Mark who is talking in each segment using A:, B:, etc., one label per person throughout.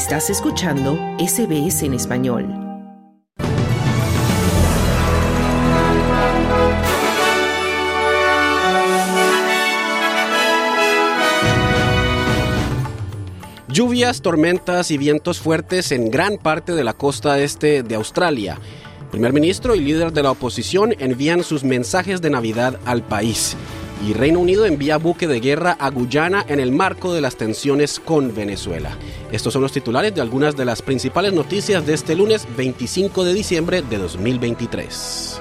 A: Estás escuchando SBS en español.
B: Lluvias, tormentas y vientos fuertes en gran parte de la costa este de Australia. Primer ministro y líder de la oposición envían sus mensajes de Navidad al país. Y Reino Unido envía buque de guerra a Guyana en el marco de las tensiones con Venezuela. Estos son los titulares de algunas de las principales noticias de este lunes 25 de diciembre de 2023.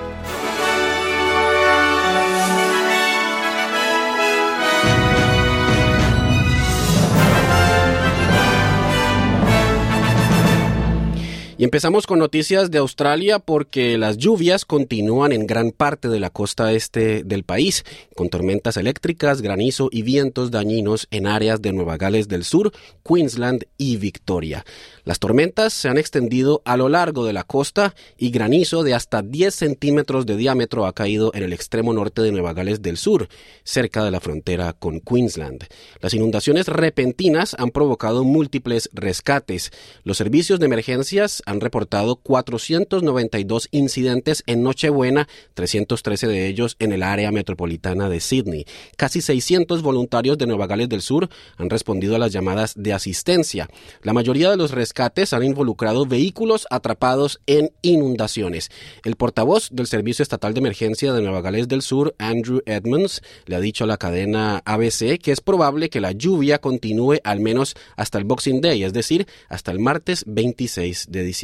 B: Y empezamos con noticias de Australia porque las lluvias continúan en gran parte de la costa este del país, con tormentas eléctricas, granizo y vientos dañinos en áreas de Nueva Gales del Sur, Queensland y Victoria. Las tormentas se han extendido a lo largo de la costa y granizo de hasta 10 centímetros de diámetro ha caído en el extremo norte de Nueva Gales del Sur, cerca de la frontera con Queensland. Las inundaciones repentinas han provocado múltiples rescates. Los servicios de emergencias han reportado 492 incidentes en Nochebuena, 313 de ellos en el área metropolitana de Sydney. Casi 600 voluntarios de Nueva Gales del Sur han respondido a las llamadas de asistencia. La mayoría de los rescates han involucrado vehículos atrapados en inundaciones. El portavoz del Servicio Estatal de Emergencia de Nueva Gales del Sur, Andrew Edmonds, le ha dicho a la cadena ABC que es probable que la lluvia continúe al menos hasta el Boxing Day, es decir, hasta el martes 26 de diciembre.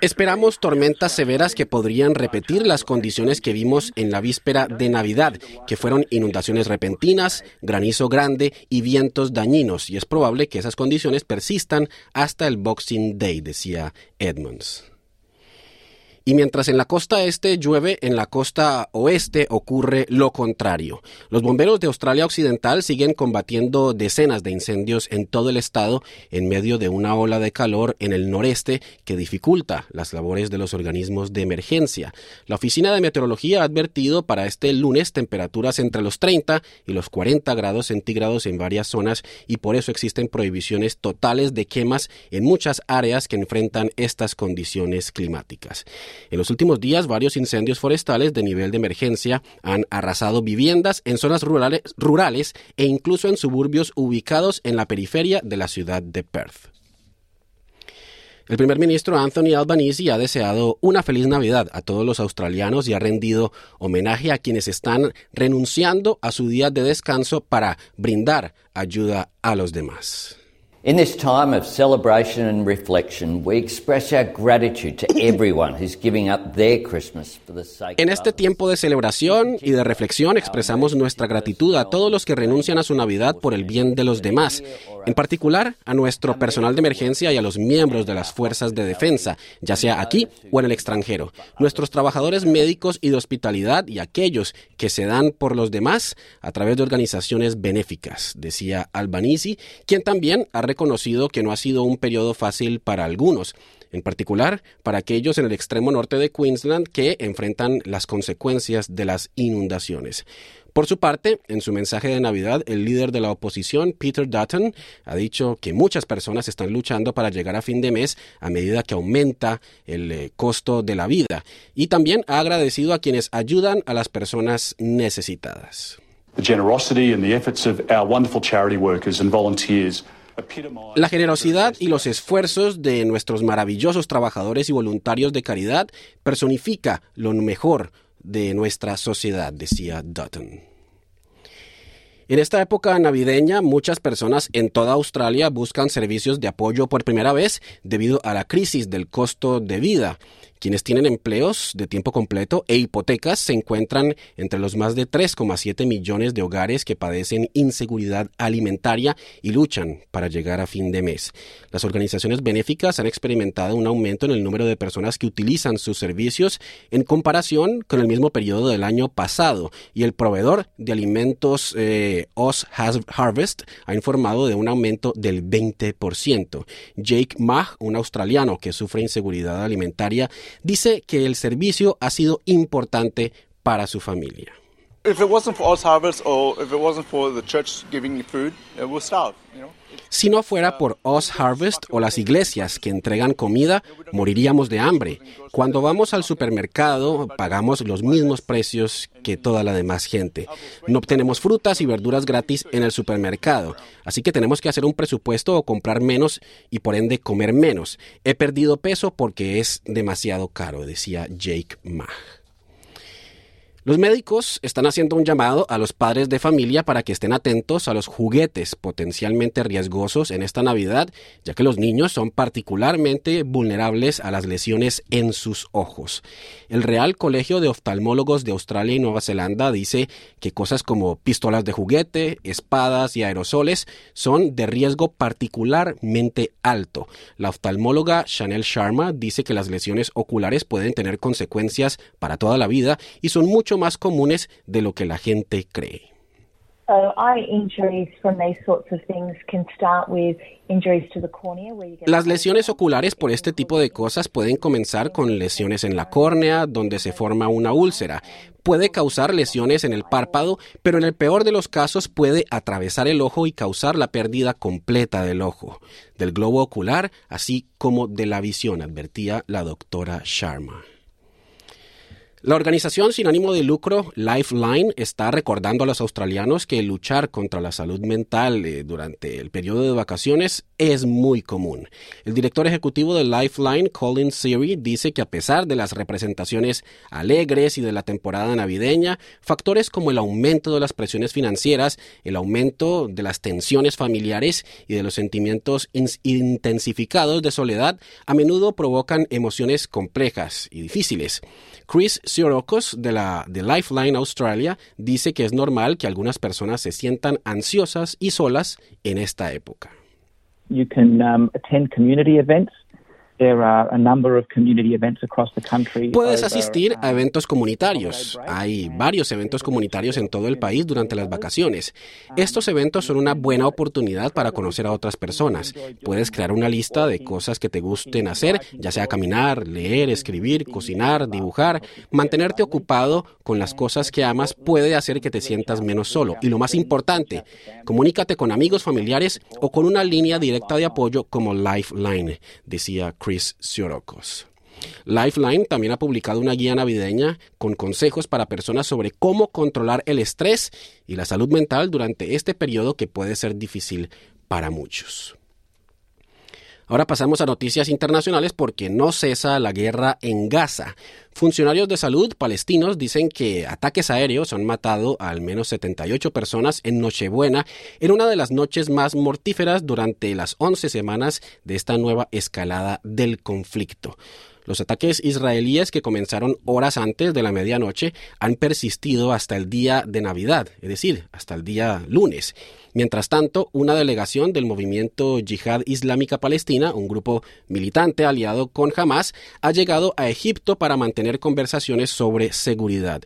B: Esperamos tormentas severas que podrían repetir las condiciones que vimos en la víspera de Navidad, que fueron inundaciones repentinas, granizo grande y vientos dañinos, y es probable que esas condiciones persistan hasta el Boxing Day, decía Edmonds. Y mientras en la costa este llueve, en la costa oeste ocurre lo contrario. Los bomberos de Australia Occidental siguen combatiendo decenas de incendios en todo el estado en medio de una ola de calor en el noreste que dificulta las labores de los organismos de emergencia. La Oficina de Meteorología ha advertido para este lunes temperaturas entre los 30 y los 40 grados centígrados en varias zonas y por eso existen prohibiciones totales de quemas en muchas áreas que enfrentan estas condiciones climáticas. En los últimos días, varios incendios forestales de nivel de emergencia han arrasado viviendas en zonas rurales, rurales e incluso en suburbios ubicados en la periferia de la ciudad de Perth. El primer ministro Anthony Albanese ha deseado una feliz Navidad a todos los australianos y ha rendido homenaje a quienes están renunciando a su día de descanso para brindar ayuda a los demás.
C: In this time of celebration and reflection, we express our gratitude to everyone who's giving up their Christmas for the sake
B: En este tiempo de celebración y de reflexión expresamos nuestra gratitud a todos los que renuncian a su Navidad por el bien de los demás, en particular a nuestro personal de emergencia y a los miembros de las fuerzas de defensa, ya sea aquí o en el extranjero, nuestros trabajadores médicos y de hospitalidad y aquellos que se dan por los demás a través de organizaciones benéficas, decía Albanese, quien también ha reconocido que no ha sido un periodo fácil para algunos, en particular para aquellos en el extremo norte de Queensland que enfrentan las consecuencias de las inundaciones. Por su parte, en su mensaje de Navidad, el líder de la oposición, Peter Dutton, ha dicho que muchas personas están luchando para llegar a fin de mes a medida que aumenta el eh, costo de la vida y también ha agradecido a quienes ayudan a las personas necesitadas.
D: The generosity and the efforts of our wonderful charity workers and volunteers
B: la generosidad y los esfuerzos de nuestros maravillosos trabajadores y voluntarios de caridad personifica lo mejor de nuestra sociedad, decía Dutton. En esta época navideña, muchas personas en toda Australia buscan servicios de apoyo por primera vez debido a la crisis del costo de vida. Quienes tienen empleos de tiempo completo e hipotecas se encuentran entre los más de 3,7 millones de hogares que padecen inseguridad alimentaria y luchan para llegar a fin de mes. Las organizaciones benéficas han experimentado un aumento en el número de personas que utilizan sus servicios en comparación con el mismo periodo del año pasado y el proveedor de alimentos eh, Oz Harvest ha informado de un aumento del 20%. Jake Mah, un australiano que sufre inseguridad alimentaria, dice que el servicio ha sido importante para su familia. Si no fuera por Oz Harvest o las iglesias que entregan comida, moriríamos de hambre. Cuando vamos al supermercado, pagamos los mismos precios que toda la demás gente. No obtenemos frutas y verduras gratis en el supermercado, así que tenemos que hacer un presupuesto o comprar menos y por ende comer menos. He perdido peso porque es demasiado caro, decía Jake Ma. Los médicos están haciendo un llamado a los padres de familia para que estén atentos a los juguetes potencialmente riesgosos en esta Navidad, ya que los niños son particularmente vulnerables a las lesiones en sus ojos. El Real Colegio de Oftalmólogos de Australia y Nueva Zelanda dice que cosas como pistolas de juguete, espadas y aerosoles son de riesgo particularmente alto. La oftalmóloga Chanel Sharma dice que las lesiones oculares pueden tener consecuencias para toda la vida y son mucho más comunes de lo que la gente cree. Las lesiones oculares por este tipo de cosas pueden comenzar con lesiones en la córnea, donde se forma una úlcera. Puede causar lesiones en el párpado, pero en el peor de los casos puede atravesar el ojo y causar la pérdida completa del ojo, del globo ocular, así como de la visión, advertía la doctora Sharma. La organización sin ánimo de lucro Lifeline está recordando a los australianos que luchar contra la salud mental eh, durante el periodo de vacaciones es muy común. El director ejecutivo de Lifeline, Colin Seary, dice que a pesar de las representaciones alegres y de la temporada navideña, factores como el aumento de las presiones financieras, el aumento de las tensiones familiares y de los sentimientos intensificados de soledad a menudo provocan emociones complejas y difíciles. Chris De la de Lifeline Australia dice que es normal que algunas personas se sientan ansiosas y solas en esta época.
E: You can um, attend community events
B: Puedes asistir a eventos comunitarios. Hay varios eventos comunitarios en todo el país durante las vacaciones. Estos eventos son una buena oportunidad para conocer a otras personas. Puedes crear una lista de cosas que te gusten hacer, ya sea caminar, leer, escribir, cocinar, dibujar. Mantenerte ocupado con las cosas que amas puede hacer que te sientas menos solo. Y lo más importante, comunícate con amigos, familiares o con una línea directa de apoyo como Lifeline, decía Chris Lifeline también ha publicado una guía navideña con consejos para personas sobre cómo controlar el estrés y la salud mental durante este periodo que puede ser difícil para muchos. Ahora pasamos a noticias internacionales porque no cesa la guerra en Gaza. Funcionarios de salud palestinos dicen que ataques aéreos han matado a al menos 78 personas en Nochebuena, en una de las noches más mortíferas durante las 11 semanas de esta nueva escalada del conflicto. Los ataques israelíes que comenzaron horas antes de la medianoche han persistido hasta el día de Navidad, es decir, hasta el día lunes. Mientras tanto, una delegación del movimiento Yihad Islámica Palestina, un grupo militante aliado con Hamas, ha llegado a Egipto para mantener conversaciones sobre seguridad.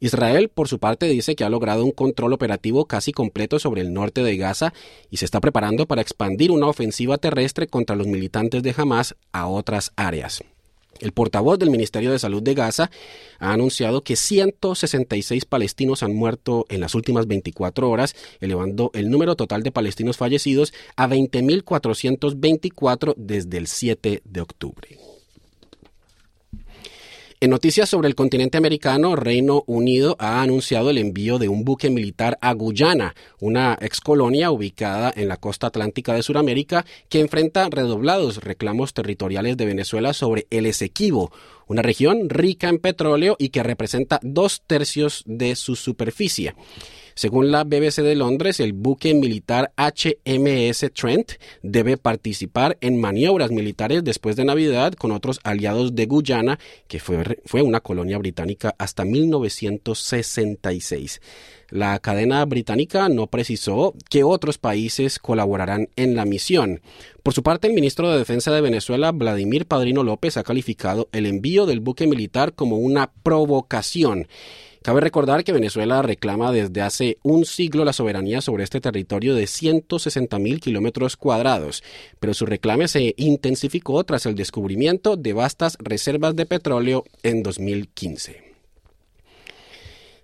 B: Israel, por su parte, dice que ha logrado un control operativo casi completo sobre el norte de Gaza y se está preparando para expandir una ofensiva terrestre contra los militantes de Hamas a otras áreas. El portavoz del Ministerio de Salud de Gaza ha anunciado que 166 palestinos han muerto en las últimas 24 horas, elevando el número total de palestinos fallecidos a 20.424 desde el 7 de octubre. En noticias sobre el continente americano, Reino Unido ha anunciado el envío de un buque militar a Guyana, una excolonia ubicada en la costa atlántica de Sudamérica que enfrenta redoblados reclamos territoriales de Venezuela sobre el Esequibo, una región rica en petróleo y que representa dos tercios de su superficie. Según la BBC de Londres, el buque militar HMS Trent debe participar en maniobras militares después de Navidad con otros aliados de Guyana, que fue, fue una colonia británica hasta 1966. La cadena británica no precisó que otros países colaborarán en la misión. Por su parte, el ministro de Defensa de Venezuela, Vladimir Padrino López, ha calificado el envío del buque militar como una provocación Cabe recordar que Venezuela reclama desde hace un siglo la soberanía sobre este territorio de 160 mil kilómetros cuadrados, pero su reclame se intensificó tras el descubrimiento de vastas reservas de petróleo en 2015.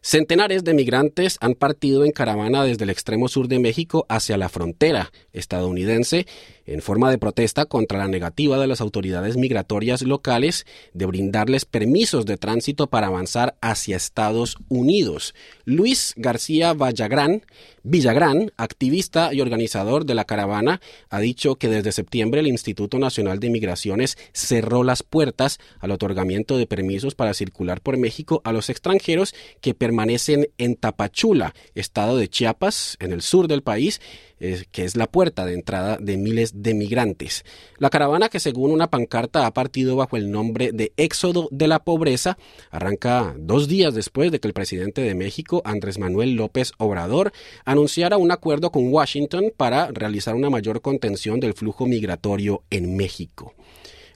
B: Centenares de migrantes han partido en caravana desde el extremo sur de México hacia la frontera estadounidense en forma de protesta contra la negativa de las autoridades migratorias locales de brindarles permisos de tránsito para avanzar hacia Estados Unidos. Luis García Villagrán, Villagrán, activista y organizador de la caravana, ha dicho que desde septiembre el Instituto Nacional de Migraciones cerró las puertas al otorgamiento de permisos para circular por México a los extranjeros que permanecen en Tapachula, estado de Chiapas, en el sur del país, que es la puerta de entrada de miles de migrantes. La caravana, que según una pancarta ha partido bajo el nombre de Éxodo de la Pobreza, arranca dos días después de que el presidente de México, Andrés Manuel López Obrador, anunciara un acuerdo con Washington para realizar una mayor contención del flujo migratorio en México.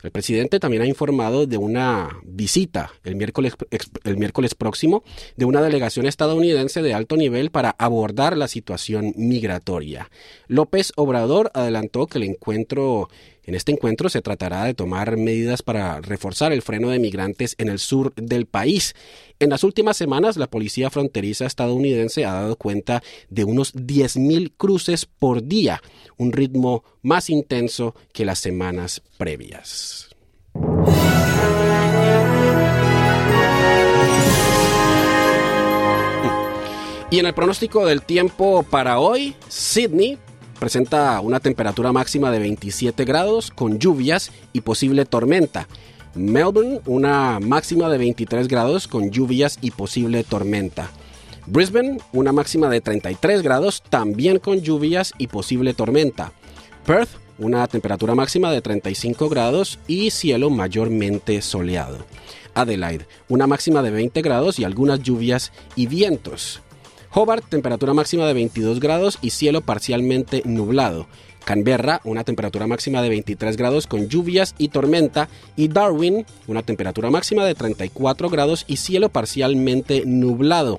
B: El presidente también ha informado de una visita el miércoles, el miércoles próximo de una delegación estadounidense de alto nivel para abordar la situación migratoria. López Obrador adelantó que el encuentro en este encuentro se tratará de tomar medidas para reforzar el freno de migrantes en el sur del país. En las últimas semanas, la policía fronteriza estadounidense ha dado cuenta de unos 10.000 cruces por día, un ritmo más intenso que las semanas previas. Y en el pronóstico del tiempo para hoy, Sydney presenta una temperatura máxima de 27 grados con lluvias y posible tormenta. Melbourne una máxima de 23 grados con lluvias y posible tormenta. Brisbane una máxima de 33 grados también con lluvias y posible tormenta. Perth una temperatura máxima de 35 grados y cielo mayormente soleado. Adelaide una máxima de 20 grados y algunas lluvias y vientos. Hobart, temperatura máxima de 22 grados y cielo parcialmente nublado. Canberra, una temperatura máxima de 23 grados con lluvias y tormenta. Y Darwin, una temperatura máxima de 34 grados y cielo parcialmente nublado.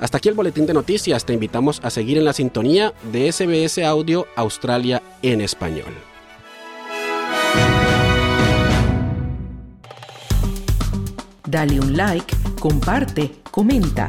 B: Hasta aquí el boletín de noticias. Te invitamos a seguir en la sintonía de SBS Audio Australia en español.
A: Dale un like, comparte, comenta.